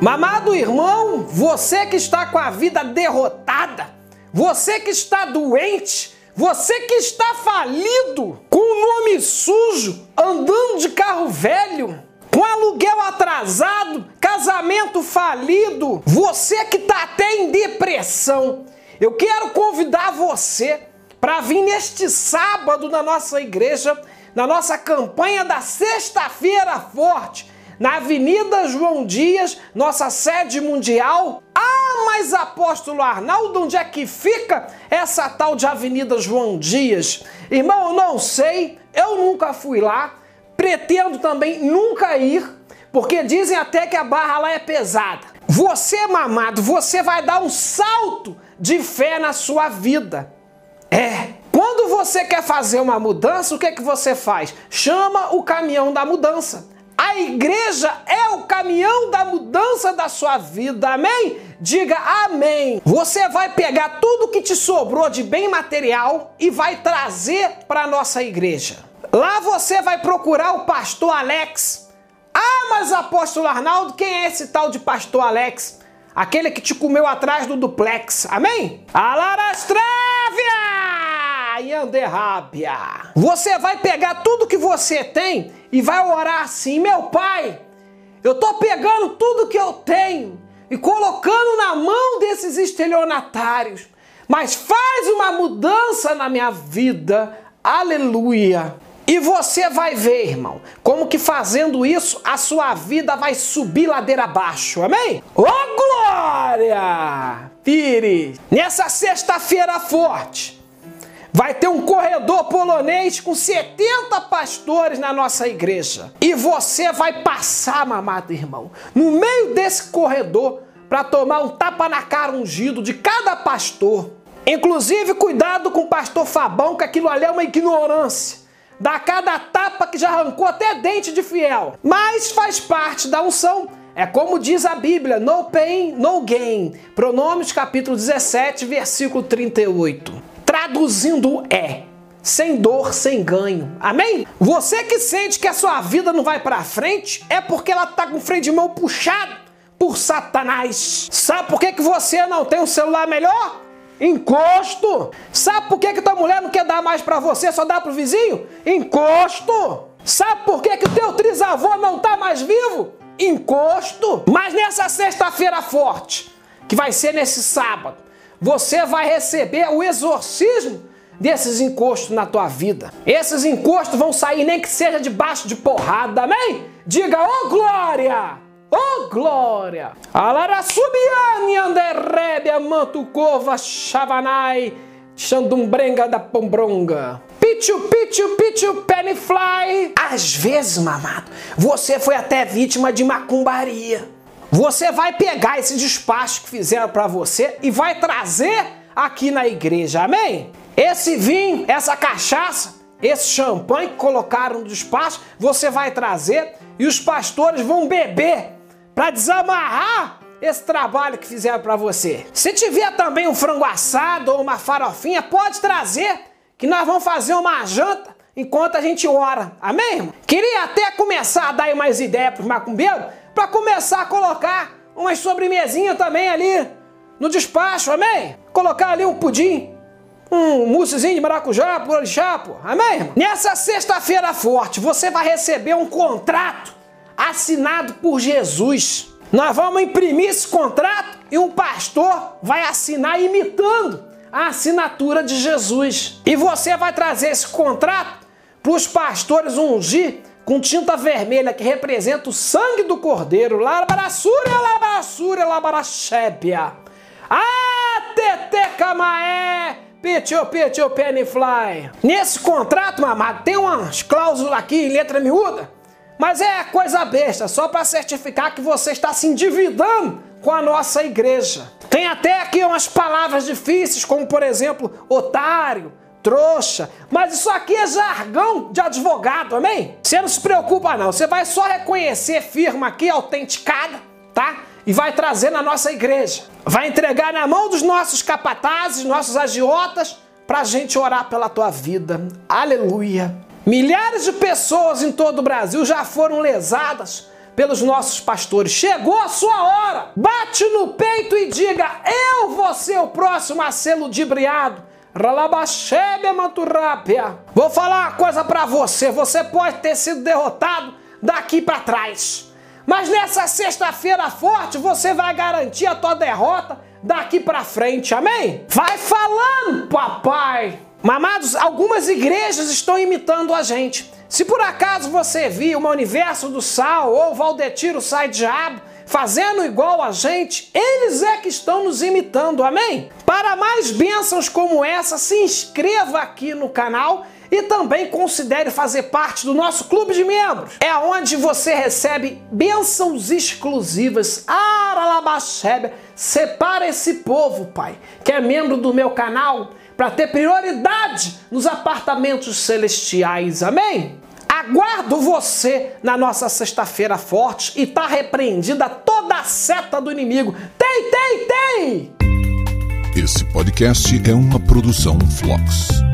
Mamado irmão, você que está com a vida derrotada, você que está doente, você que está falido, com o nome sujo, andando de carro velho, com aluguel atrasado, casamento falido, você que está até em depressão, eu quero convidar você para vir neste sábado na nossa igreja, na nossa campanha da Sexta-feira Forte, na Avenida João Dias, nossa sede mundial. Ah, mas apóstolo Arnaldo, onde é que fica essa tal de Avenida João Dias? Irmão, eu não sei, eu nunca fui lá, pretendo também nunca ir, porque dizem até que a barra lá é pesada. Você, mamado, você vai dar um salto de fé na sua vida. É. Quando você quer fazer uma mudança, o que é que você faz? Chama o caminhão da mudança. Igreja é o caminhão da mudança da sua vida, amém? Diga amém. Você vai pegar tudo que te sobrou de bem material e vai trazer para nossa igreja. Lá você vai procurar o pastor Alex. Ah, mas apóstolo Arnaldo, quem é esse tal de pastor Alex? Aquele que te comeu atrás do duplex, amém? Alarastrévia e anderrábia. Você vai pegar tudo que você tem e vai orar assim: Meu pai, eu tô pegando tudo que eu tenho e colocando na mão desses estelionatários, mas faz uma mudança na minha vida. Aleluia. E você vai ver, irmão, como que fazendo isso a sua vida vai subir ladeira abaixo. Amém? Ô oh, glória! Pires! Nessa sexta-feira forte, vai ter um corredor polonês com 70 pastores na nossa igreja. E você vai passar, mamado irmão, no meio desse corredor para tomar um tapa na cara ungido de cada pastor. Inclusive, cuidado com o pastor Fabão, que aquilo ali é uma ignorância dá cada tapa que já arrancou até dente de fiel. Mas faz parte da unção. É como diz a Bíblia, no pain, no gain. Pronomes capítulo 17, versículo 38. Traduzindo é sem dor, sem ganho. Amém? Você que sente que a sua vida não vai para frente, é porque ela tá com o freio de mão puxado por Satanás. Sabe por que, que você não tem um celular melhor? Encosto. Sabe por que, que tua mulher não quer dar mais para você, só dá pro vizinho? Encosto. Sabe por que, que teu trisavô não tá mais vivo? Encosto. Mas nessa sexta-feira forte, que vai ser nesse sábado, você vai receber o exorcismo desses encostos na tua vida. Esses encostos vão sair nem que seja debaixo de porrada, amém? Diga, ô oh, glória! Oh glória! Alarasubiani anderrebia mantucova chavanai xandumbrenga da pombronga. Pichu, pichu, pichu, pennyfly. Às vezes, mamado, você foi até vítima de macumbaria. Você vai pegar esse despacho que fizeram para você e vai trazer aqui na igreja, amém? Esse vinho, essa cachaça, esse champanhe que colocaram no despacho, você vai trazer e os pastores vão beber para desamarrar esse trabalho que fizeram para você. Se tiver também um frango assado ou uma farofinha, pode trazer, que nós vamos fazer uma janta enquanto a gente ora. Amém, irmão? Queria até começar a dar mais ideias para os macumbeiros, para começar a colocar umas sobremesinhas também ali no despacho, amém? Colocar ali um pudim, um moussezinho de maracujá, por pô. Amém? Nessa sexta-feira forte, você vai receber um contrato assinado por Jesus. Nós vamos imprimir esse contrato e um pastor vai assinar imitando a assinatura de Jesus. E você vai trazer esse contrato para os pastores ungir com tinta vermelha que representa o sangue do cordeiro. Labarassúria, labarassúria, labarachébia. Ah, tete camaé. Pitio, pitio, pennyfly. Nesse contrato, mamado, tem umas cláusulas aqui em letra miúda mas é coisa besta, só para certificar que você está se endividando com a nossa igreja. Tem até aqui umas palavras difíceis, como por exemplo, otário, trouxa, mas isso aqui é jargão de advogado, amém? Você não se preocupa não, você vai só reconhecer firma aqui autenticada, tá? E vai trazer na nossa igreja. Vai entregar na mão dos nossos capatazes, nossos agiotas, pra gente orar pela tua vida. Aleluia. Milhares de pessoas em todo o Brasil já foram lesadas pelos nossos pastores. Chegou a sua hora. Bate no peito e diga: Eu vou ser o próximo a ser ludibriado. Vou falar uma coisa para você. Você pode ter sido derrotado daqui para trás. Mas nessa sexta-feira forte você vai garantir a tua derrota daqui para frente. Amém? Vai falando, papai. Mamados, algumas igrejas estão imitando a gente. Se por acaso você viu uma Universo do Sal ou Valdetiro Sai Diabo fazendo igual a gente, eles é que estão nos imitando, amém? Para mais bênçãos como essa, se inscreva aqui no canal e também considere fazer parte do nosso clube de membros. É onde você recebe bênçãos exclusivas. Aralabaxebe, separa esse povo, pai, que é membro do meu canal, para ter prioridade nos apartamentos celestiais. Amém? Aguardo você na nossa sexta-feira forte e tá repreendida toda a seta do inimigo. Tem, tem, tem! Esse podcast é uma produção Flux.